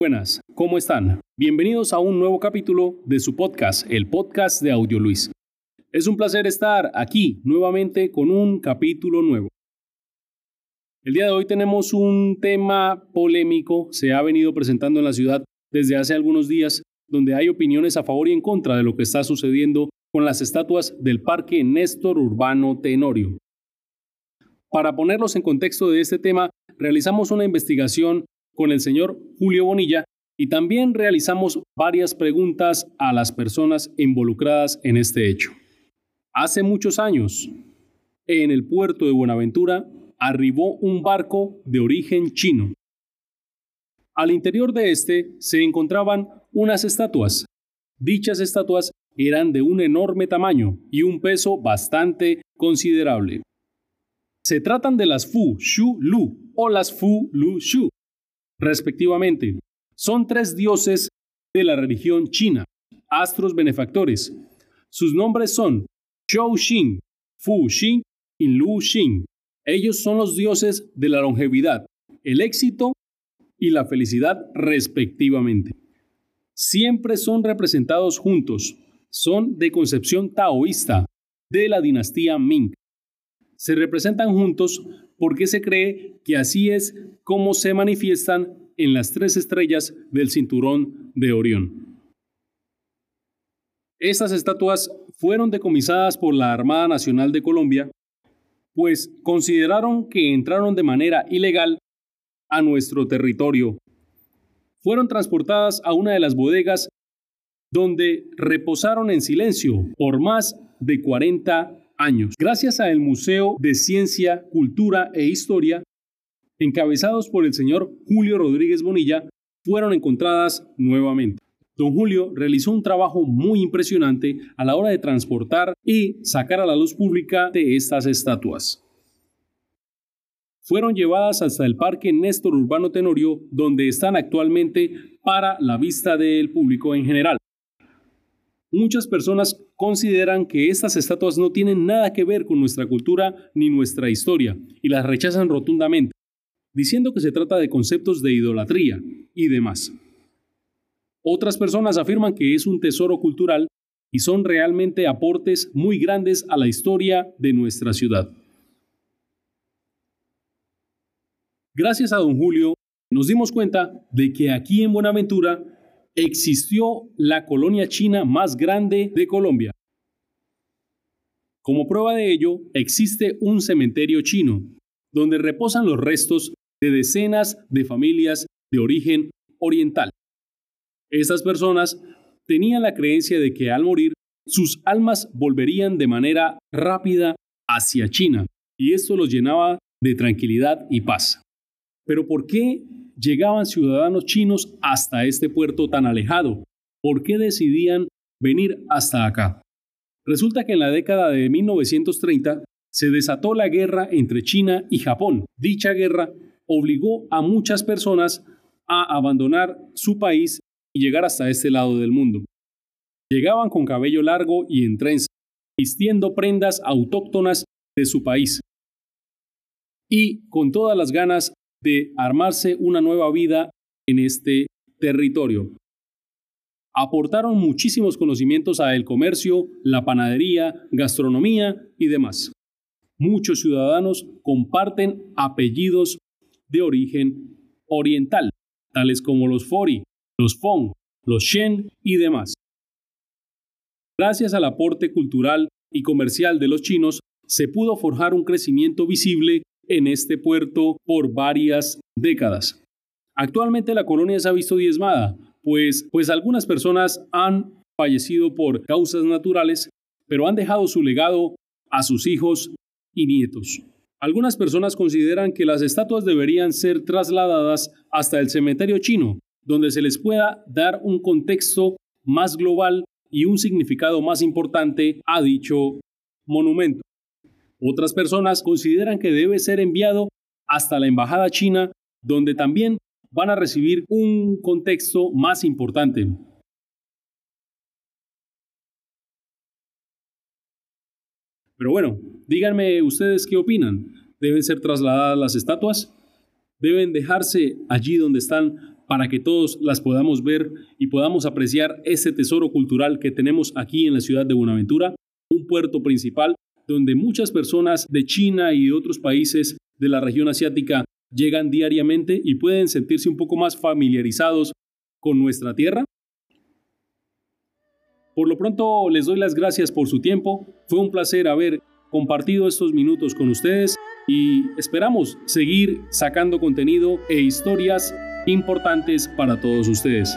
Buenas, ¿cómo están? Bienvenidos a un nuevo capítulo de su podcast, el podcast de Audio Luis. Es un placer estar aquí nuevamente con un capítulo nuevo. El día de hoy tenemos un tema polémico, se ha venido presentando en la ciudad desde hace algunos días, donde hay opiniones a favor y en contra de lo que está sucediendo con las estatuas del Parque Néstor Urbano Tenorio. Para ponerlos en contexto de este tema, realizamos una investigación con el señor Julio Bonilla y también realizamos varias preguntas a las personas involucradas en este hecho. Hace muchos años, en el puerto de Buenaventura, arribó un barco de origen chino. Al interior de este se encontraban unas estatuas. Dichas estatuas eran de un enorme tamaño y un peso bastante considerable. Se tratan de las Fu Shu Lu o las Fu Lu Shu, respectivamente. Son tres dioses de la religión china, astros benefactores. Sus nombres son Shou Xin, Fu Xin y Lu Xin. Ellos son los dioses de la longevidad, el éxito y la felicidad respectivamente. Siempre son representados juntos. Son de concepción taoísta de la dinastía Ming. Se representan juntos porque se cree que así es como se manifiestan en las tres estrellas del cinturón de Orión. Estas estatuas fueron decomisadas por la Armada Nacional de Colombia, pues consideraron que entraron de manera ilegal a nuestro territorio. Fueron transportadas a una de las bodegas donde reposaron en silencio por más de 40 Gracias al Museo de Ciencia, Cultura e Historia, encabezados por el señor Julio Rodríguez Bonilla, fueron encontradas nuevamente. Don Julio realizó un trabajo muy impresionante a la hora de transportar y sacar a la luz pública de estas estatuas. Fueron llevadas hasta el Parque Néstor Urbano Tenorio, donde están actualmente para la vista del público en general. Muchas personas consideran que estas estatuas no tienen nada que ver con nuestra cultura ni nuestra historia y las rechazan rotundamente, diciendo que se trata de conceptos de idolatría y demás. Otras personas afirman que es un tesoro cultural y son realmente aportes muy grandes a la historia de nuestra ciudad. Gracias a don Julio, nos dimos cuenta de que aquí en Buenaventura existió la colonia china más grande de Colombia. Como prueba de ello, existe un cementerio chino, donde reposan los restos de decenas de familias de origen oriental. Estas personas tenían la creencia de que al morir, sus almas volverían de manera rápida hacia China, y esto los llenaba de tranquilidad y paz. Pero ¿por qué llegaban ciudadanos chinos hasta este puerto tan alejado? ¿Por qué decidían venir hasta acá? Resulta que en la década de 1930 se desató la guerra entre China y Japón. Dicha guerra obligó a muchas personas a abandonar su país y llegar hasta este lado del mundo. Llegaban con cabello largo y en trenza, vistiendo prendas autóctonas de su país y con todas las ganas de armarse una nueva vida en este territorio. Aportaron muchísimos conocimientos a el comercio, la panadería, gastronomía y demás. Muchos ciudadanos comparten apellidos de origen oriental, tales como los Fori, los Fong, los Shen y demás. Gracias al aporte cultural y comercial de los chinos, se pudo forjar un crecimiento visible en este puerto por varias décadas. Actualmente la colonia se ha visto diezmada, pues, pues algunas personas han fallecido por causas naturales, pero han dejado su legado a sus hijos y nietos. Algunas personas consideran que las estatuas deberían ser trasladadas hasta el cementerio chino, donde se les pueda dar un contexto más global y un significado más importante a dicho monumento. Otras personas consideran que debe ser enviado hasta la embajada china, donde también van a recibir un contexto más importante. Pero bueno, díganme ustedes qué opinan. ¿Deben ser trasladadas las estatuas? ¿Deben dejarse allí donde están para que todos las podamos ver y podamos apreciar ese tesoro cultural que tenemos aquí en la ciudad de Buenaventura, un puerto principal donde muchas personas de China y de otros países de la región asiática llegan diariamente y pueden sentirse un poco más familiarizados con nuestra tierra. Por lo pronto les doy las gracias por su tiempo. Fue un placer haber compartido estos minutos con ustedes y esperamos seguir sacando contenido e historias importantes para todos ustedes.